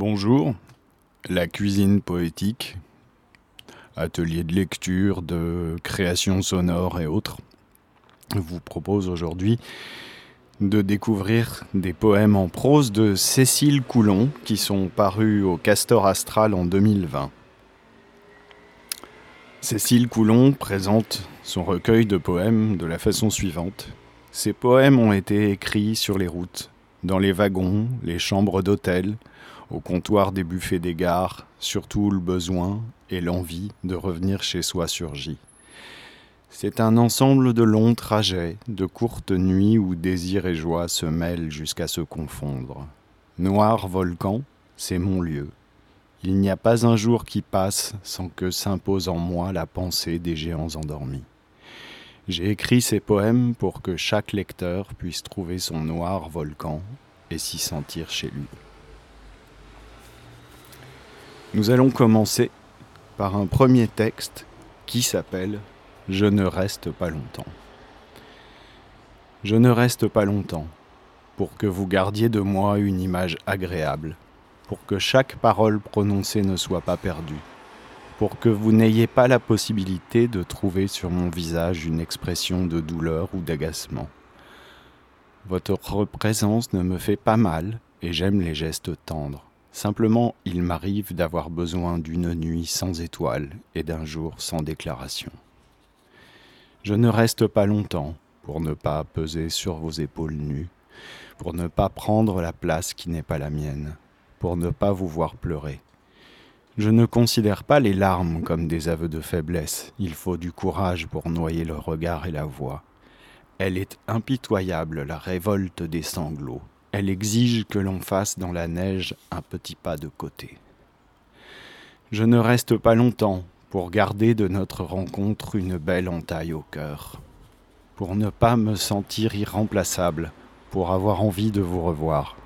Bonjour, la cuisine poétique, atelier de lecture, de création sonore et autres, vous propose aujourd'hui de découvrir des poèmes en prose de Cécile Coulon qui sont parus au Castor Astral en 2020. Cécile Coulon présente son recueil de poèmes de la façon suivante. Ces poèmes ont été écrits sur les routes, dans les wagons, les chambres d'hôtel, au comptoir des buffets des gares, surtout le besoin et l'envie de revenir chez soi surgit. C'est un ensemble de longs trajets, de courtes nuits où désir et joie se mêlent jusqu'à se confondre. Noir volcan, c'est mon lieu. Il n'y a pas un jour qui passe sans que s'impose en moi la pensée des géants endormis. J'ai écrit ces poèmes pour que chaque lecteur puisse trouver son noir volcan et s'y sentir chez lui. Nous allons commencer par un premier texte qui s'appelle Je ne reste pas longtemps. Je ne reste pas longtemps pour que vous gardiez de moi une image agréable, pour que chaque parole prononcée ne soit pas perdue, pour que vous n'ayez pas la possibilité de trouver sur mon visage une expression de douleur ou d'agacement. Votre présence ne me fait pas mal et j'aime les gestes tendres. Simplement, il m'arrive d'avoir besoin d'une nuit sans étoiles et d'un jour sans déclaration. Je ne reste pas longtemps pour ne pas peser sur vos épaules nues, pour ne pas prendre la place qui n'est pas la mienne, pour ne pas vous voir pleurer. Je ne considère pas les larmes comme des aveux de faiblesse, il faut du courage pour noyer le regard et la voix. Elle est impitoyable, la révolte des sanglots, elle exige que l'on fasse dans la neige un petit pas de côté. Je ne reste pas longtemps pour garder de notre rencontre une belle entaille au cœur, pour ne pas me sentir irremplaçable, pour avoir envie de vous revoir.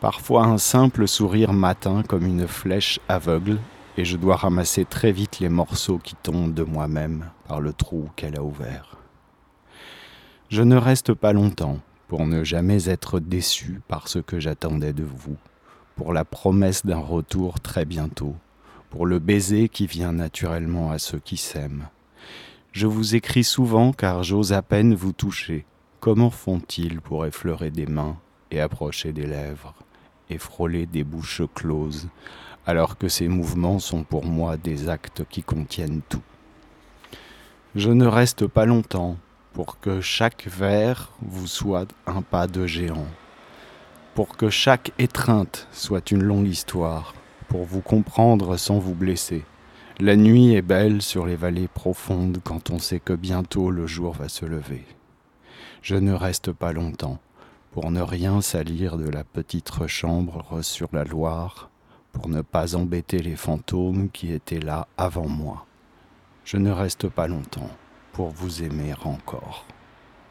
Parfois un simple sourire m'atteint comme une flèche aveugle, et je dois ramasser très vite les morceaux qui tombent de moi-même par le trou qu'elle a ouvert. Je ne reste pas longtemps pour ne jamais être déçu par ce que j'attendais de vous, pour la promesse d'un retour très bientôt, pour le baiser qui vient naturellement à ceux qui s'aiment. Je vous écris souvent car j'ose à peine vous toucher. Comment font-ils pour effleurer des mains et approcher des lèvres et frôler des bouches closes, alors que ces mouvements sont pour moi des actes qui contiennent tout? Je ne reste pas longtemps, pour que chaque vers vous soit un pas de géant, pour que chaque étreinte soit une longue histoire, pour vous comprendre sans vous blesser. La nuit est belle sur les vallées profondes quand on sait que bientôt le jour va se lever. Je ne reste pas longtemps pour ne rien salir de la petite chambre sur la Loire, pour ne pas embêter les fantômes qui étaient là avant moi. Je ne reste pas longtemps pour vous aimer encore.